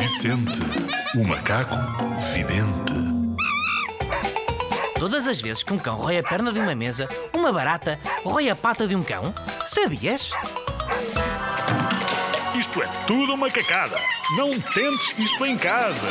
Vicente, o macaco vidente. Todas as vezes que um cão rói a perna de uma mesa, uma barata rói a pata de um cão. Sabias? Isto é tudo uma cacada. Não tentes isto em casa.